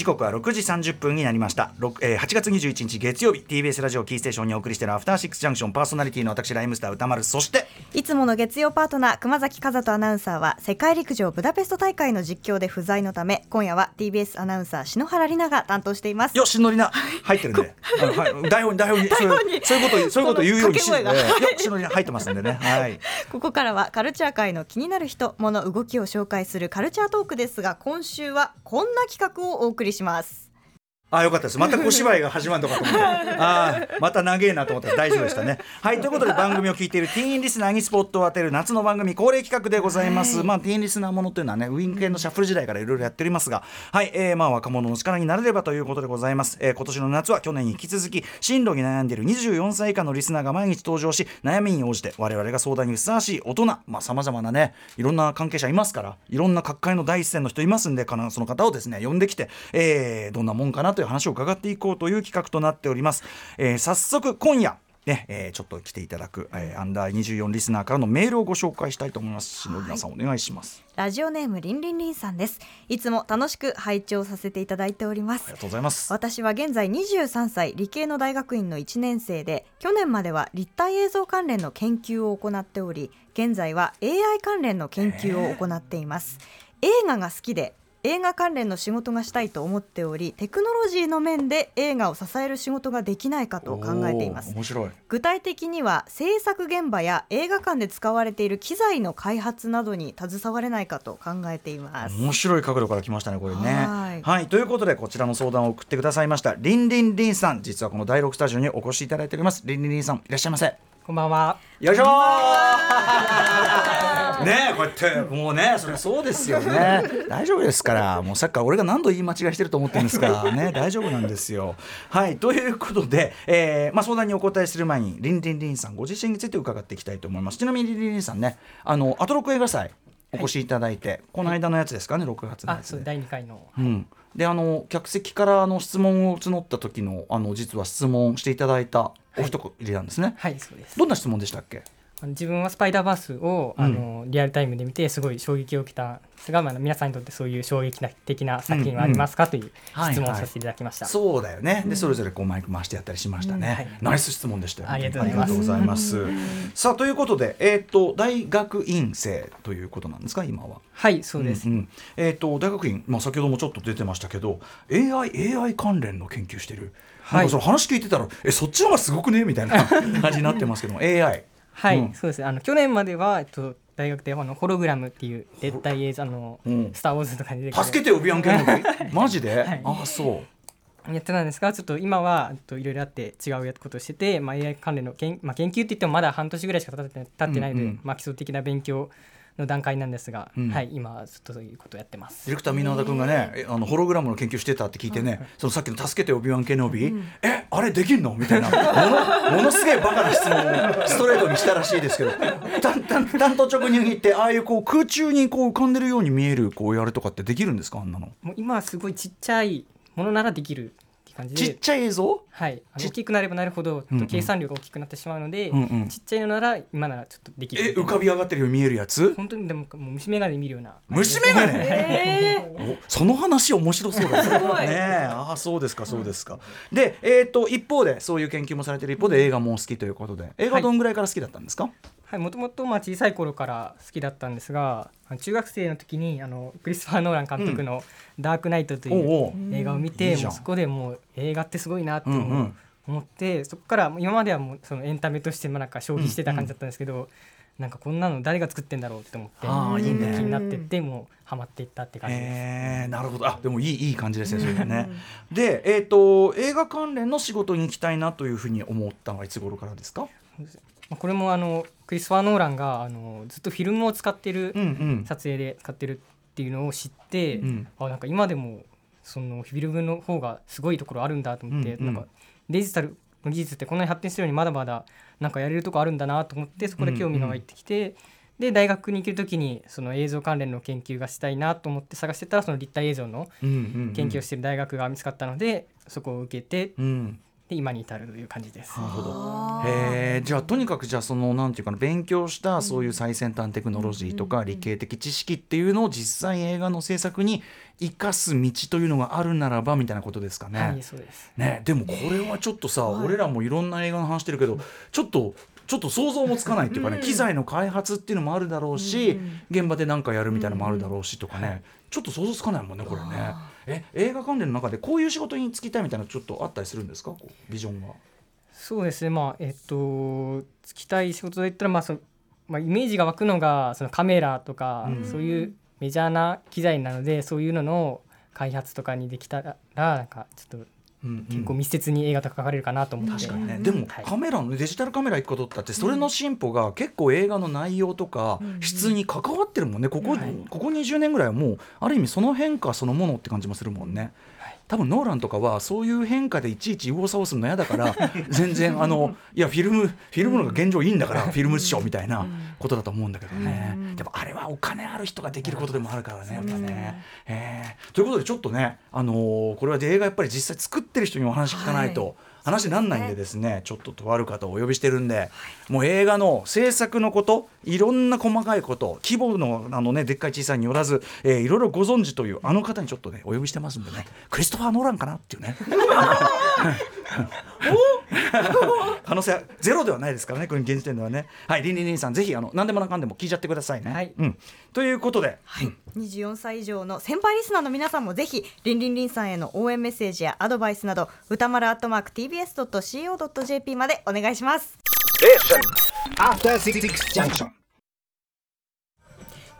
時刻は6時30分になりました、6えー、8月21日月曜日 TBS ラジオキーステーションにお送りしているアフターシックスジャンクションパーソナリティの私ライムスター歌丸。そしていつもの月曜パートナー熊崎和人アナウンサーは世界陸上ブダペスト大会の実況で不在のため今夜は TBS アナウンサー篠原里奈が担当しています。よしのりな入ってるんで あの、はい、台本に台本に。そういうそういうことそういうこと言うようにしえーよしのりな入ってますんでね。はい。ここからはカルチャー界の気になる人物動きを紹介するカルチャートークですが今週はこんな企画をお送りします。あよかったです。また小芝居が始まるのかと思って。あーまた長えなと思ったら大丈夫でしたね。はいということで番組を聞いているティーンリスナーにスポットを当てる夏の番組恒例企画でございます、まあティーンリスナーものというのはねウィンクエンドシャッフル時代からいろいろやっておりますが。はい、えー、まあ若者の力になれればということでございます、えー、今年の夏は去年に引き続き進路に悩んでいる24歳以下のリスナーが毎日登場し悩みに応じて我々が相談にふさわしい大人まあさまざまなねいろんな関係者いますからいろんな各界の第一線の人いますんでその方をですね呼んできて、えー、どんなもんかなという話を伺っていこうという企画となっております、えー、早速今夜ねえー、ちょっと来ていただく、えー、アンダー24リスナーからのメールをご紹介したいと思います。篠宮さん、お願いします。ラジオネームりんりんりんさんですいつも楽しく拝聴させていただいておりますありがとうございます。私は現在23歳理系の大学院の1年生で去年までは立体映像関連の研究を行っており現在は AI 関連の研究を行っています映画が好きで映画関連の仕事がしたいと思っておりテクノロジーの面で映画を支える仕事ができないかと考えていますおー面白い。具体的には制作現場や映画館で使われている機材の開発などに携われないかと考えています面白い角度から来ましたね、これね。ははいいということで、こちらの相談を送ってくださいました。りんりんりんさん、実はこの第6スタジオにお越しいただいております。りんりんりんさん、いらっしゃいませ。こんばんは。よいしょーね。えこうやって。もうねそれはそうですよね。大丈夫ですから。もうさっきから俺が何度言い間違いしてると思ってるんですか。らね大丈夫なんですよ。はいということで、えーまあ、相談にお答えする前にりんりんりんさんご自身について伺っていきたいと思います。ちなみにりんりんりんさんねあのアトロク映画祭お越しいただいて、この間のやつですかね6月のや、つで。あそう第2回の。うん、であの客席からあの質問を募った時のあの実は質問していただいたお一人なんですね、はい、そうです。どんな質問でしたっけ？自分はスパイダーバースを、あのリアルタイムで見てすごい衝撃を受けたんですが、まあ、皆さんにとってそういう衝撃的な作品はありますか、というはい質問をさせていただきました。そうだよね。で、それぞれこうマイク回してやったりしましたね。はいナイス質問でしたよ。ありがとうございます。さあ、ということで、えっ、と、大学院生ということなんですか、今は？はい、そうです。んんえっ、と、大学院、まあ、先ほどもちょっと出てましたけど。AI、AI 関連の研究してる。はいなんかその話聞いてたら、え、そっちの方がすごくね？みたいな感じになってますけども、AI。はい、うん。そうです。ね。あの去年までは、えっと、大学であのホログラムっていう絶対映像あの、うん。スター・ウォーズとかに出て助けてよ、ビアンケのマジで、はい。あ、そう。やってたんですがちょっと今はえっといろいろあって違うことをしてて、まあ、AI 関連の研,、まあ、研究って言ってもまだ半年ぐらいしか経って経ってないので、うんうん。まあ、基礎的な勉強の段階なんですが、うん。はい、今はちょっとそういうことをやってます。ディレクター箕輪田君がね、えあのホログラムの研究してたって聞いてね、そのさっきの「助けてオビワン・ケノビ」えあれできんの？みたいな。もの ものすげえバカな質問をストレートにしたらしいですけど。たんたん単刀直入に言ってああいうこう空中にこう浮かんでるように見えるこうやるとかってできるんですか？あんなの。もう今はすごいちっちゃいものならできるっていう感じで。ちっちゃい映像？はい、大きくなればなるほど、計算量が大きくなってしまうので、うんうん。ちっちゃいのなら今ならちょっとできる。え浮かび上がってるように見えるやつ？本当にでももう虫眼鏡で見るような。虫眼鏡？えおその話面白そうだね。ああそうですかそうですか。でえっ、と一方でそういう研究もされてる一方で映画も好きということで。映画はどんぐらいから好きだったんですか？はい、もともとまあ小さい頃から好きだったんですが中学生の時にあのクリストファー・ノーラン監督の「ダークナイト」という映画を見てもうそこでもう映画ってすごいなってうんうん。思ってそこから今まではもうそのエンタメとしてまあなんか消費してた感じだったんですけどなんかこんなの誰が作ってんだろうって思って気になってってもうハマっていったって感じです。えー、なるほど。あでもいいいい感じですねそれでね。でえっ、と映画関連の仕事に行きたいなというふうに思ったのはいつ頃からですか？まあこれもあのクリストファー・ノーランがあのずっとフィルムを使ってるうんうん。撮影で使ってるっていうのを知って、うんあなんか今でもそのフィルムの方がすごいところあるんだと思って、うんうんなんかデジタルの技術ってこんなに発展するようにまだまだなんかやれるとこあるんだなと思ってそこで興味が湧いてきて、で大学に行ける時にその映像関連の研究がしたいなと思って探してたらその立体映像のうんうんうん研究をしている大学が見つかったので、そこを受けてっうん。で今に至るという感じです。なるほど。えじゃあとにかくじゃあそのなんていうかな勉強したそういう最先端テクノロジーとか理系的知識っていうのを実際映画の制作に生かす道というのがあるならばみたいなことですかね。はい、そうです。ね、でもこれはちょっとさ、はい。俺らもいろんな映画の話してるけどちょっとちょっと想像もつかないっていうかね、機材の開発っていうのもあるだろうし、現場で何かやるみたいなのもあるだろうしとかね、ちょっと想像つかないもんねこれね。え映画関連の中でこういう仕事に就きたいみたいなのちょっとあったりするんですか？こうビジョンが。そうですね、まあ、えっと、就きたい仕事で言ったら、まあ、その、まあ、イメージが湧くのが、そのカメラとか、うんそういうメジャーな機材なので、そういうのの開発とかにできたら、なんか、ちょっと。結構密接に映画とか描かれるかなと思って。確かにね、うん。でもはい。カメラのデジタルカメラ1個撮ったってそれの進歩が結構映画の内容とか質に関わってるもんね。ここ,、はい。ここ20年ぐらいはもうある意味その変化そのものって感じもするもんね。多分ノーランとかはそういう変化でいちいち右往左往するの嫌だから 全然あのいやフィルムフィルムのが現状いいんだからフィルム師匠みたいなことだと思うんだけどね、でもあれはお金ある人ができることでもあるからねやっぱね。えー。ということでちょっとね、あのーこれは映画やっぱり実際作ってる人にお話聞かないと、はい話になんないんでですねちょっととある方をお呼びしてるんでもう映画の制作のこといろんな細かいこと規模のあの、ね、でっかい小さいによらず、えーいろいろご存知というあの方にちょっとねお呼びしてますんでねクリストファー・ノーランかなっていうね。可能性はゼロではないですからねこれ現時点ではね。はいリンリンリンさんぜひあの何でもなかんでも聞いちゃってくださいね。はい。うん、ということで、うん24歳以上の先輩リスナーの皆さんもぜひリンリンリンさんへの応援メッセージやアドバイスなど歌丸アットマーク TBS.CO.JP までお願いします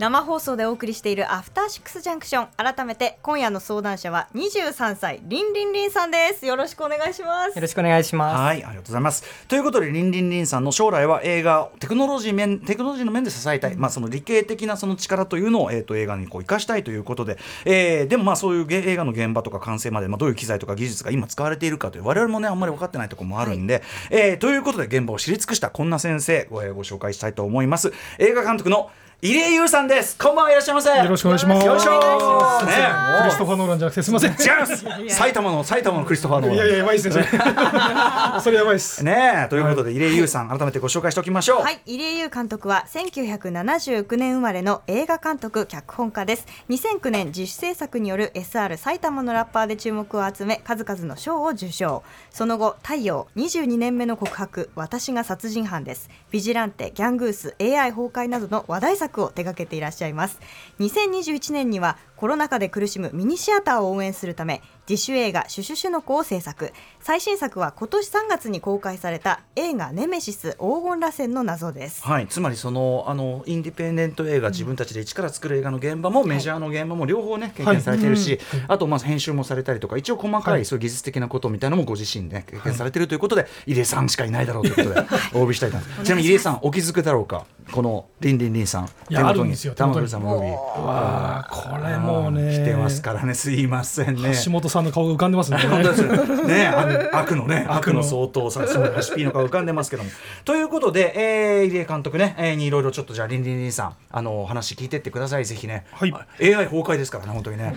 生放送でお送りしているアフターシックスジャンクション改めて今夜の相談者は23歳リンリンリンさんです。よろしくお願いします。よろしくお願いします。はい、ありがとうございます。ということで、リンリンリンさんの将来は映画、テクノロジー面、テクノロジーの面で支えたい、まあ、その理系的なその力というのを、えー、と映画にこう生かしたいということで、えーでもまあそういうげ映画の現場とか完成まで、まあ、どういう機材とか技術が今使われているかという、我々もね、あんまり分かってないところもあるんで、えーということで、現場を知り尽くしたこんな先生ご、えーご紹介したいと思います。映画監督の入江優さんです。こんばんはいらっしゃいませ。よろしくお願いします。よろしくお願いしますねクリストファー・ノーランじゃなくてすみません。い 違います。埼玉の埼玉のクリストファーの。やいややばいですね。それ それやばいです。ねえということで、入江優さん、改めてご紹介しておきましょう。はい、入江優監督は1979年生まれの映画監督脚本家です2009年自主制作による SR 埼玉のラッパーで注目を集め数々の賞を受賞その後太陽22年目の告白私が殺人犯ですビジランテギャングース AI 崩壊などの話題作を手掛けていらっしゃいます。2021年にはコロナ禍で苦しむミニシアターを応援するため自主映画「シュシュシュの子」を制作。最新作は今年3月に公開された映画「ネメシス黄金螺旋の謎」です。はい、つまりそのあのインディペンデント映画、自分たちで一から作る映画の現場も、メジャーの現場も両方ね経験されてるし、あとまあ編集もされたりとか一応細かいそういう技術的なことみたいなのもご自身で経験されてるということで、入江さんしかいないだろうということでお呼びしたいと思います。ちなみに入江さんお気づくだろうか？このリンリンリンさんいやあるんですよ玉森さんムービーわあこれもうね。来てますからねすいませんね。橋本さんの顔が浮かんでますね。本当ですよね。あの悪のね悪悪のの相当さそうハシピーの顔浮かんでますけども。ということで、えー、入江監督ね、えー、にいろいろちょっとじゃあリンリンリンさんあのお話聞いてってください。ぜひね、はい。あ AI 崩壊ですからね本当にね、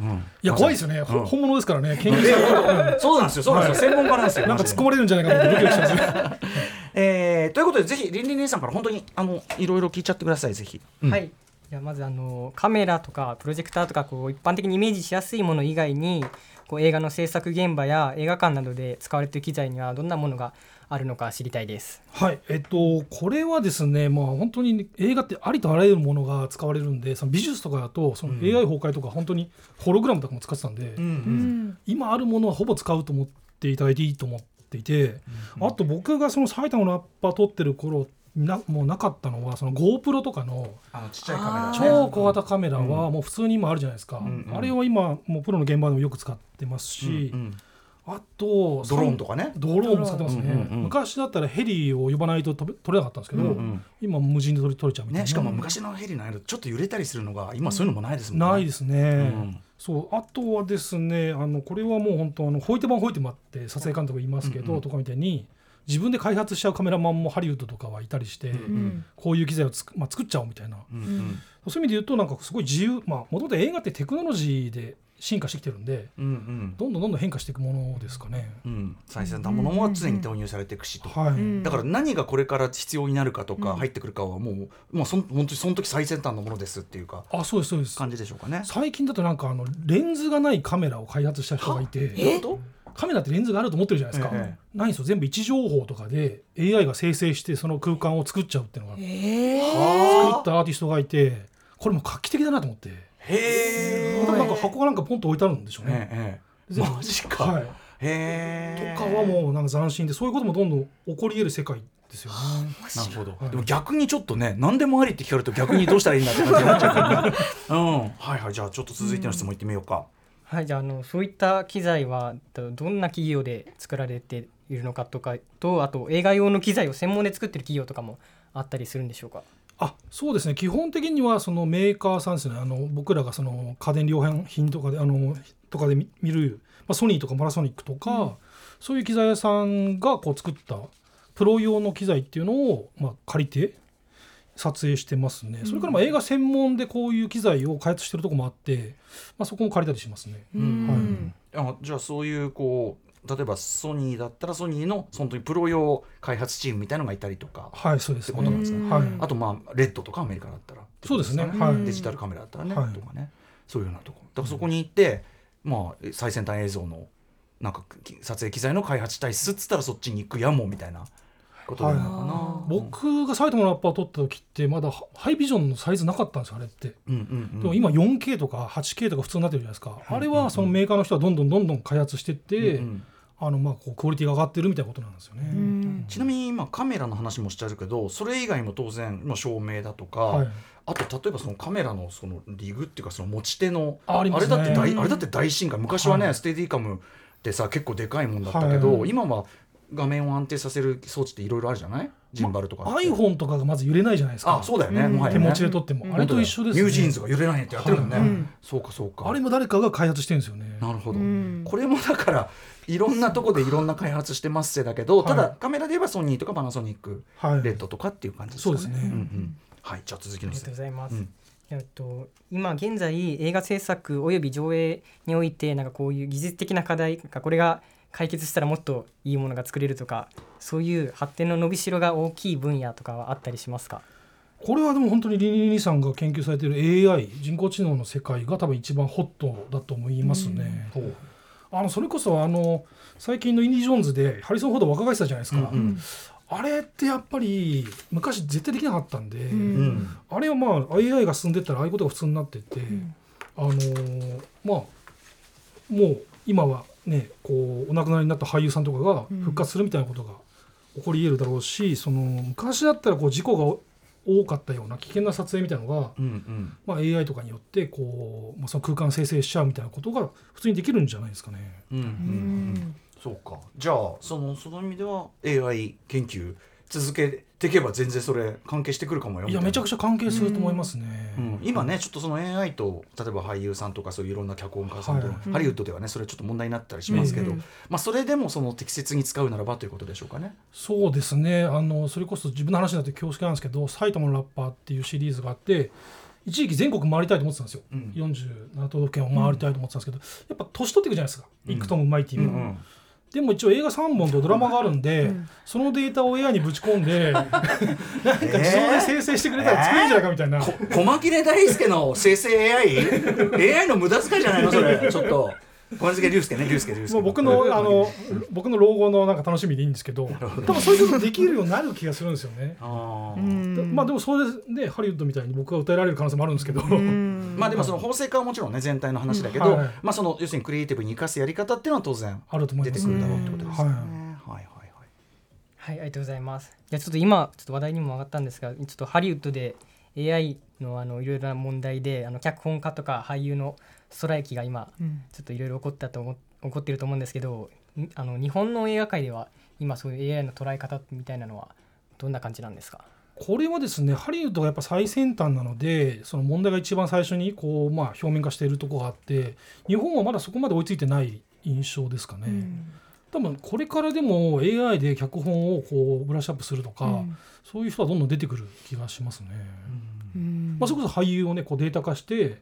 うん。いや怖いですよね。本物ですからね。研究者。そうなんですよそうなんですよ、専門家なんですよなんか突っ込まれるんじゃないかとドキドキしてます。えーということでぜひリンリンリンさんから本当にあのいろいろ聞いちゃってくださいぜひ、うん。はい。じゃあまずあのカメラとかプロジェクターとかこう一般的にイメージしやすいもの以外にこう映画の制作現場や映画館などで使われている機材にはどんなものがあるのか知りたいです。はい、えっと、これはですね、まあ、本当に映画ってありとあらゆるものが使われるんで、その美術とかだと、その AI 崩壊とか、本当にホログラムとかも使ってたんで、うんうん。今あるものはほぼ使うと思っていただいていいと思っていて、あと僕がその埼玉のラッパー撮ってる頃なもうなかったのはその GoPro とかのあのちっちゃいカメラね。超小型カメラはもう普通に今あるじゃないですか、んうん。あれは今もうプロの現場でもよく使ってますし、うんうんあとドローンとかね。ドローンも使ってますね、うんうんうん昔だったらヘリを呼ばないと取れなかったんですけど、うんうん。今無人で取れ取れちゃうみたいな、ねしかも昔のヘリの間ちょっと揺れたりするのが今そういうのもないですもんね、ないですね、うんそうあとはですねあのこれはもう本当あのホイテマンホイテマって撮影監督いますけど、うんうん。とかみたいに自分で開発しちゃうカメラマンもハリウッドとかはいたりして、うんこういう機材をつく、まあ、作っちゃおうみたいな、うんうん。そういう意味で言うとなんかすごい自由まあもともと映画ってテクノロジーで進化してきてるんでうんうん。どんどんどんどん変化していくものですかね。うん、最先端ものも常に導入されていくしと、はい、ん。だから何がこれから必要になるかとかうん。入ってくるかはもう、まあ、そん本当にその時最先端のものですっていうか。あそうですそうです。感じでしょうかね。最近だとなんかあのレンズがないカメラを開発した人がいてカメラってレンズがあると思ってるじゃないですか、えないんですよ。全部位置情報とかで AI が生成してその空間を作っちゃうっていうのがえ作はったアーティストがいてこれも画期的だなと思って。あへ多分なんか箱がなんかポンと置いてあるんでしょうね。ええマジか、はい、へえとかはもうなんか斬新でそういうこともどんどん起こり得る世界ですよね。なるほど、はい。でも逆にちょっとね何でもありって聞かれると逆にどうしたらいいんだって感じになっちゃうからねうん。はいはい。じゃあちょっと続いての質問いってみようか、はい、じゃああのそういった機材はどどんな企業で作られているのかとかとあと映画用の機材を専門で作ってる企業とかもあったりするんでしょうか？あそうですね。基本的にはそのメーカーさんですね。あの僕らがその家電量販品とかであのとかで見見る、まあ、ソニーとかパナソニックとか、そういう機材屋さんがこう作ったプロ用の機材っていうのを、まあ、借りて撮影してますね、それからまあ映画専門でこういう機材を開発してるとこもあって、まあ、そこも借りたりしますね。うん。あじゃあそういうこう例えばソニーだったらソニーの本当にプロ用開発チームみたいのがいたりとかはいそうですってことなんですね。はい。あとまあレッドとかアメリカだったらそうですね。はい。デジタルカメラだったらね、はい。とかね。そういうようなとこ。だからそこに行って、まあ最先端映像のなんかき撮影機材の開発したいっすっつったらそっちに行くやもみたいなことなのかな、は僕が埼玉のラッパー撮った時ってまだハイビジョンのサイズなかったんですよあれって。うんうんうんでも今 4K とか 8K とか普通になってるじゃないですか、あれはそのメーカーの人はどんどんどんどん開発してって、うんうんあのまあこうクオリティが上がってるみたいなことなんですよね。うん。ちなみに今カメラの話もしちゃうけどそれ以外も当然、まあ、照明だとか、はい。あと例えばそのカメラのそのリグっていうかその持ち手のあれだって大、うんあれだって大進化。昔はね、はい。ステディカムってさ結構でかいもんだったけど、はい。今は画面を安定させる装置っていろいろあるじゃない？ジンバルとかって、iPhone とかがまず揺れないじゃないですか。あそうだよね、うん。手持ちで撮っても、うんあれと一緒ですね。 NewJeans が揺れないってやってるもんね、はい。うんそうかそうか。あれも誰かが開発してるんですよね。なるほど、うん。これもだからいろんなとこでいろんな開発してますせだけど、ただはいカメラで言えばソニーとかパナソニック、はい、 RED とかっていう感じですかね。そうですね。んうん。はい。じゃあ続きありがとうございます。うん。えっと、今現在映画制作および上映においてなんかこういう技術的な課題がこれが解決したらもっといいものが作れるとかそういう発展の伸びしろが大きい分野とかはあったりしますか？これはでも本当にリニリさんが研究されている AI 人工知能の世界が多分一番ホットだと思いますね。あのそれこそあの最近のインディ・ジョーンズでハリソン・フォード若返したじゃないですか、うんうん。あれってやっぱり昔絶対できなかったんで、うん。うんあれはまあ AI が進んでったらああいうことが普通になってって、あのーまあもう今はねこうお亡くなりになった俳優さんとかが復活するみたいなことが起こり得るだろうし、その昔だったらこう事故が多かったような危険な撮影みたいなのが、うんうん。まあ、AI とかによってこう、まあ、その空間生成しちゃうみたいなことが普通にできるんじゃないですかね。うんうんうん。そうか。じゃあそのその意味では AI 研究続けていけば全然それ関係してくるかもよいやめちゃくちちゃ関係すると思いますね。うん、今ねちょっとその AI と例えば俳優さんとかそういういろんな脚本家さんと、はい。ハリウッドではねそれちょっと問題になったりしますけど、うんまあ、それでもその適切に使うならばということでしょうかね。そうですね。あのそれこそ自分の話になって恐縮なんですけど「埼玉のラッパー」っていうシリーズがあって一時期全国回りたいと思ってたんですよ、うん。47都道府県を回りたいと思ってたんですけど、やっぱ年取っていくじゃないですか「うん。イクトム・マイティも」うんでも一応映画3本とドラマがあるんで、そのデータを AI にぶち込んで なんか自動で生成してくれたら作れるんじゃないかみたいな、こ 細切れ大輔の生成 AI?AI の無駄遣いじゃないのそれ。ちょっと小松龍介ね龍介龍介。もう僕のあの僕の老後のなんか楽しみでいいんですけど多分そういうことできるようになる気がするんですよね。あまあでもそれで、ね、ハリウッドみたいに僕が歌えられる可能性もあるんですけど、うん。まあでもその法制化はもちろんね全体の話だけど、うんはい。まあその要するにクリエイティブに生かすやり方っていうのは当然あると思います。出てくるだろうってことですよね。ははい。はい。はい。はい、ありがとうございます。じゃあちょっと今ちょっと話題にも上がったんですが、ちょっとハリウッドで AI のあのいろいろな問題で、あの脚本家とか俳優のストライキが今うんちょっといろいろ起こったと思起こってると思うんですけど、んあの日本の映画界では今そういう AI の捉え方みたいなのはどんな感じなんですか？これはですねハリウッドがやっぱ最先端なのでその問題が一番最初にこう、まあ、表面化しているところがあって日本はまだそこまで追いついてない印象ですかね。多分これからでも AI で脚本をこうブラッシュアップするとか、うんそういう人はどんどん出てくる気がしますね。うんまあ、それこそ俳優をねこうデータ化して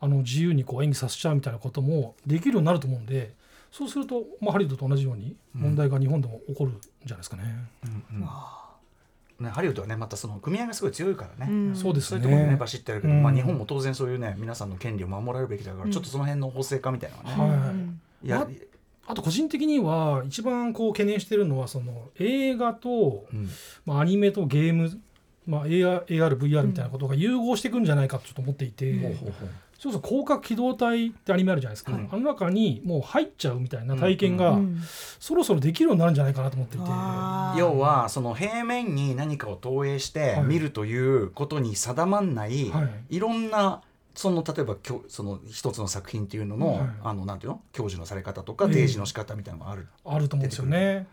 あの自由にこう演技させちゃうみたいなこともできるようになると思うんでそうすると、まあ、ハリウッドと同じように問題が日本でも起こるんじゃないですかね。うんうん。ね、ハリウッドはねまたその組合がすごい強いからね、うん。そうですね。そういうところでねバシッてやるけど、うん。まあ、日本も当然そういうね皆さんの権利を守られるべきだから、うん。ちょっとその辺の法制化みたいなのはね、はい。あと個人的には一番こう懸念してるのはその映画と、うん。まあ、アニメとゲーム、まあ、AR、AR VR みたいなことが融合していくんじゃないかとちょっと思っていて、ほうほうほうそうそう広角機動隊ってアニメあるじゃないですか、はい。あの中にもう入っちゃうみたいな体験が、うんそろそろできるようになるんじゃないかなと思っていて。要はその平面に何かを投影してはい。見るということに定まんない、はい。い、ろんなその例えばきょその一つの作品っていうのの、はい。あのなんていうの？享受のされ方とかええ。提示の仕方みたいなのがある、あると思うんですよね。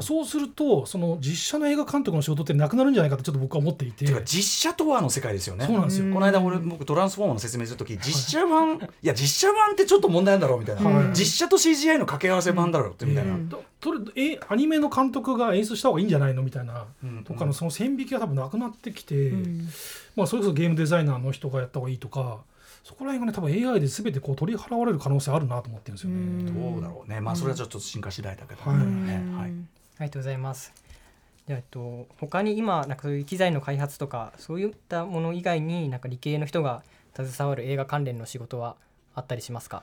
そうするとその実写の映画監督の仕事ってなくなるんじゃないかとちょっと僕は思っていて。実写とはの世界ですよね。そうなんですよ。うんこの間俺僕トランスフォーマーの説明するとき実写版いや実写版ってちょっと問題なんだろうみたいな、はい。実写と CGI の掛け合わせ版だろうってみたいな、うん。ととるえアニメの監督が演出した方がいいんじゃないの？みたいな、うん。とかのその線引きが多分なくなってきて、うん。まあ、それこそゲームデザイナーの人がやった方がいいとか。そこら辺がね多分 AI で全てこう取り払われる可能性あるなと思ってるんですよね。うん。どうだろうね。まあそれはちょっと進化次第だけどはい。ね、はいありがとうございます。でえっと他に今なんかそういう機材の開発とかそういったもの以外になんか理系の人が携わる映画関連の仕事はあったりしますか？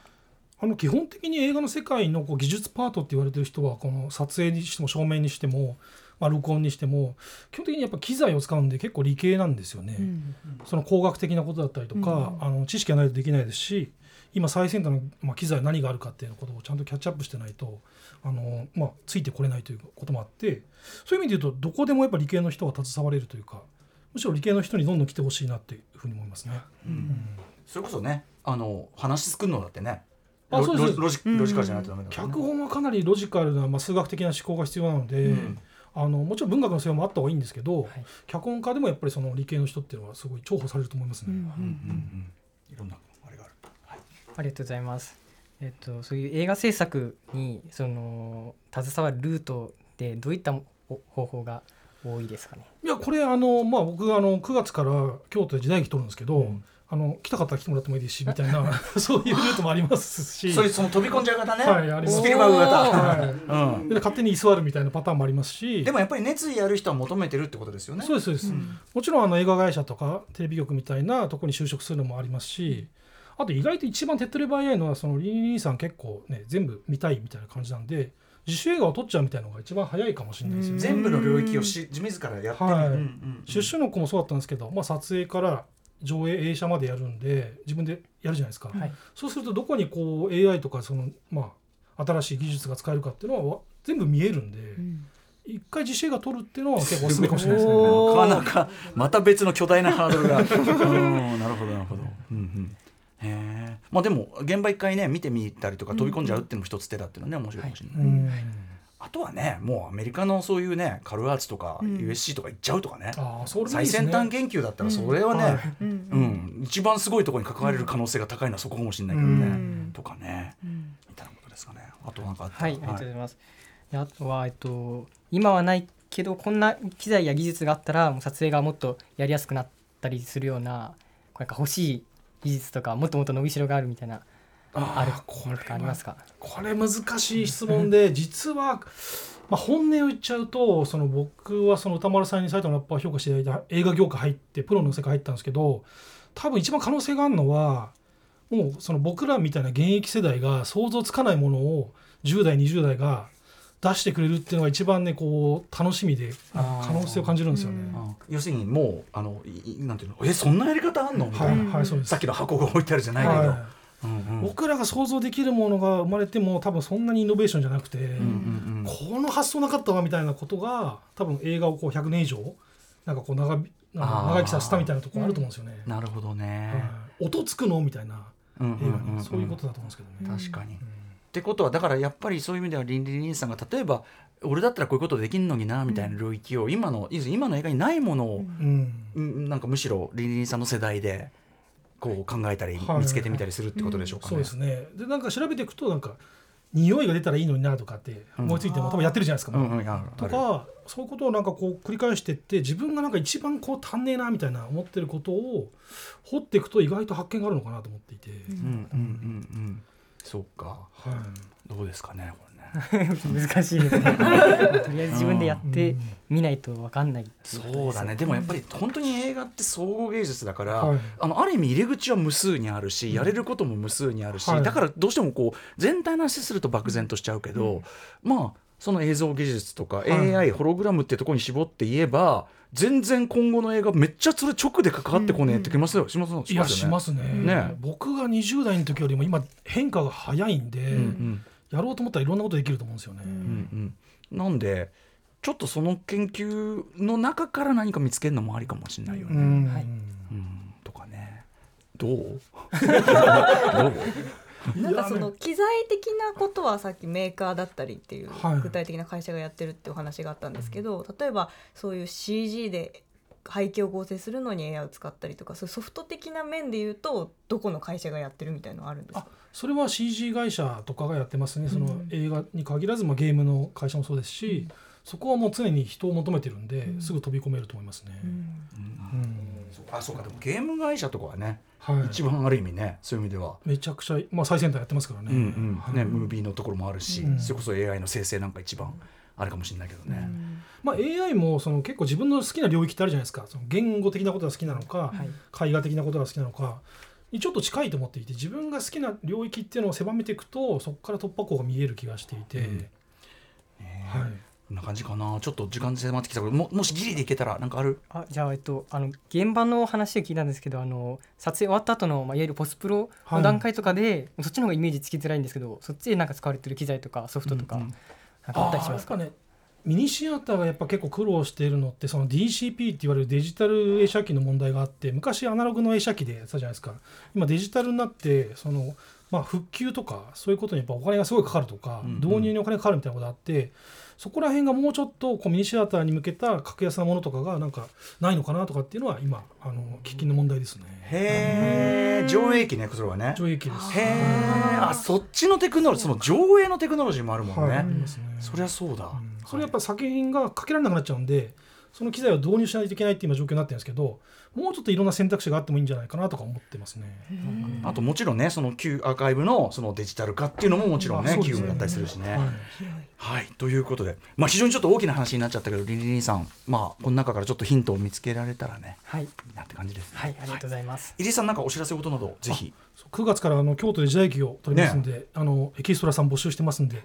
あの基本的に映画の世界のこう技術パートって言われてる人はこの撮影にしても照明にしても、まあ、録音にしても基本的にやっぱ機材を使うんで結構理系なんですよね。うんその工学的なことだったりとか、あの知識がないとできないですし今最先端の、まあ、機材何があるかっていうことをちゃんとキャッチアップしてないとあの、まあ、ついてこれないということもあってそういう意味で言うとどこでもやっぱ理系の人が携われるというかむしろ理系の人にどんどん来てほしいなっていうふうに思いますね。それこそねあの話作るのだってねあロそうです。ロロジロジカルじゃないとダメだね。脚本はかなりロジカルな、まあ、数学的な思考が必要なので、うん。あのもちろん文学の世話もあった方がいいんですけど、はい。脚本家でもやっぱりその理系の人っていうのはすごい重宝されると思いますね。うんうんうんうん。いろんなありがとうございます。えっとそういう映画制作にその携わるルートでどういったお方法が多いですかね？いやこれあの、まあ、僕があの9月から京都で時代劇撮るんですけど、うん。あの来たかったら来てもらってもいいですしみたいな そういうルートもありますし。それその飛び込んじゃう方ね、はいあります。スピルバーグ型、はい。うん。で勝手に居座るみたいなパターンもありますし。でもやっぱり熱意ある人は求めてるってことですよね。そうですそうです、もちろんあの映画会社とかテレビ局みたいなとこに就職するのもありますしあと意外と一番手っ取り早いのはそのリンリンさん結構ね全部見たいみたいな感じなんで自主映画を撮っちゃうみたいなのが一番早いかもしれないですよね。全部の領域をし自らやってる、はい。うんうんうん。出所の子もそうだったんですけど、まあ、撮影から上映映写までやるんで自分でやるじゃないですか、はい。そうするとどこにこう AI とかその、まあ、新しい技術が使えるかっていうのはわ全部見えるんでうん。一回自主映画撮るっていうのは結構おすすめかもしれないですね。なかなかまた別の巨大なハードルが。うんなるほどなるほど、うんうん、まあでも現場一回ね見てみたりとか飛び込んじゃうっていうのも一つ手だっていうのはね面白いかもしれない、うん。あとはねもうアメリカのそういうねカルアーツとかうん。USC とか行っちゃうとかね、ああそれもいい最ですね。先端研究だったらそれはね、はい。うん。うん。一番すごいところに関われる可能性が高いのはそこかもしれないけどね、うん。とかね。うん。みたいなことですかね。あとなんかあったはい、ありがとうございます。であとは、えっと、今はないけどこんな機材や技術があったらもう撮影がもっとやりやすくなったりするようなこうなんか欲しい技術とかもっともっと伸びしろがあるみたいなあるこものとかありますか？これ難しい質問で実は、まあ、本音を言っちゃうとその僕はその歌丸さんに最後のラッパーを評価していただいた映画業界入ってプロの世界入ったんですけど多分一番可能性があるのはもうその僕らみたいな現役世代が想像つかないものを10代20代が出してくれるっていうのが一番ねこう楽しみで可能性を感じるんですよね。あ要するにもうあのなんていうのえそんなやり方あんの？みたはいい、な、はい、そうです。さっきの箱が置いてあるじゃないけど、はい。うんうん。僕らが想像できるものが生まれても多分そんなにイノベーションじゃなくて、うんうんこの発想なかったわみたいなことが多分映画をこう100年以上なんかこう長長生きさせたみたいなところあると思うんですよね。なるほどね、はい。音つくの？みたいなうんうん映画うん。うんにそういうことだと思うんですけどね。確かに、ってことはだからやっぱりそういう意味ではリンリンリンさんが例えば俺だったらこういうことできんのになみたいな領域を今の要するに今の映画にないものを、うん。うん。なんかむしろリンリンリンさんの世代でこう考えたりはい。見つけてみたりするってことでしょうかね。そうですね。でなんか調べていくとなんか匂いが出たらいいのになとかって思いついても、多分やってるじゃないですか、う。んうんあとかそういうことをなんかこう繰り返してって自分がなんか一番こう足んねえなみたいな思ってることを掘っていくと意外と発見があるのかなと思っていて、うんうんうんうんそうか。はい、どうですかねこれね。難しいですね。とりあえず自分でやってみないと分かんない。っていことそうだね。でもやっぱり本当に映画って総合芸術だから、はい。あのある意味入り口は無数にあるし、やれることも無数にあるし、はい。だからどうしてもこう全体の話すると漠然としちゃうけど、まあその映像技術とかはい。AI、ホログラムってところに絞って言えば全然今後の映画めっちゃそれ直で関わってこねえってきますよ、しますよね。いやしますね。ね僕が20代の時よりも今変化が早いんで、うんうん。やろうと思ったらいろんなことできると思うんですよね。うんうん、なんでちょっとその研究の中から何か見つけるのもありかもしれないよね。うん。はいうん。とかね。どう？どう？なんかその機材的なことはさっきメーカーだったりっていうはい具体的な会社がやってるってお話があったんですけど、例えばそういう CG で背景を合成するのに AI を使ったりとかそういうソフト的な面で言うとどこの会社がやってるみたいなのあるんですか？それは CG 会社とかがやってますね。そのうん。映画に限らず、まあ、ゲームの会社もそうですし、そこはもう常に人を求めてるんで、すぐ飛び込めると思いますね。うんあそうかでもゲーム会社とかはね、はい、一番ある意味ねそういう意味では。めちゃくちゃ、まあ、最先端やってますからね。うんうん。はい。ね、ムービーのところもあるし、うん。それこそ AI の生成なんか一番あるかもしれないけどね。まあ、AI もその結構自分の好きな領域ってあるじゃないですか。その言語的なことが好きなのか、はい。絵画的なことが好きなのかにちょっと近いと思っていて自分が好きな領域っていうのを狭めていくとそこから突破口が見える気がしていて、はい、こんな感じかな。ちょっと時間迫ってきたけどももしギリでいけたらなんかある？あじゃあ、えっと、あの現場の話を聞いたんですけどあの撮影終わった後のまあいわゆるポスプロの段階とかで、そっちの方がイメージつきづらいんですけどそっちでなんか使われてる機材とかソフトとか、うんうん。なんかあったりしますか？ねミニシアターがやっぱ結構苦労しているのってその DCP って言われるデジタル映写機の問題があって昔アナログの映写機でやってたじゃないですか。今デジタルになってその、まあ、復旧とかそういうことにやっぱお金がすごいかかるとか、うんうん。導入にお金がかかるみたいなことがあってそこら辺がもうちょっとこうミニシアターに向けた格安なものとかがなんかないのかなとかっていうのは今あの喫緊の問題ですね。へえ上映機ねそれはね。上映機です。へえあそっちのテクノロジーその上映のテクノロジーもあるもんね、はい、ありますね。そりゃそうだ、うん。それやっぱ作品がかけられなくなっちゃうんでその機材を導入しないといけないっていう今状況になってるんですけどもうちょっといろんな選択肢があってもいいんじゃないかなとか思ってますね。あともちろんねその旧アーカイブのそのデジタル化っていうのももちろんねまあそうですね。急務だったりするしね。はい。はい。ということで、まあ、非常にちょっと大きな話になっちゃったけどリリリンさん、まあ、この中からちょっとヒントを見つけられたらねはい、いいなって感じですね。はい、ありがとうございます、入江さんなんかお知らせ事などぜひ。そう9月からあの京都で時代劇を取りますんで、あのエキストラさん募集してますんで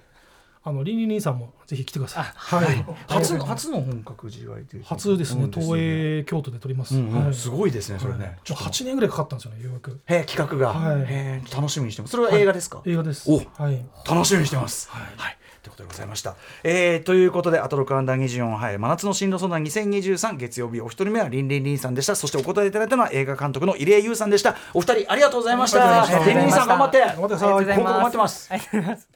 あのリンリンリンさんもぜひ来てください。はい、初の初の本格時代という初ですね、うん東映京都で撮ります。うんうんはいすごいですねそれね、はいちょっと8年ぐらいかかったんですよねようやくへえ企画が、はいへえ楽しみにしてますそれは映画ですか、映画です。おはい楽しみにしてます。はい。ということでございました。えー、ということで、アトロクアンダー24、はい、真夏の進路相談2023月曜日、お一人目はリンリンリンさんでした。そしてお答えいただいたのは映画監督の入江優さんでした。お二人ありがとうございました。リンリンさん頑張って。頑張ってくださいってます。ありがとうございます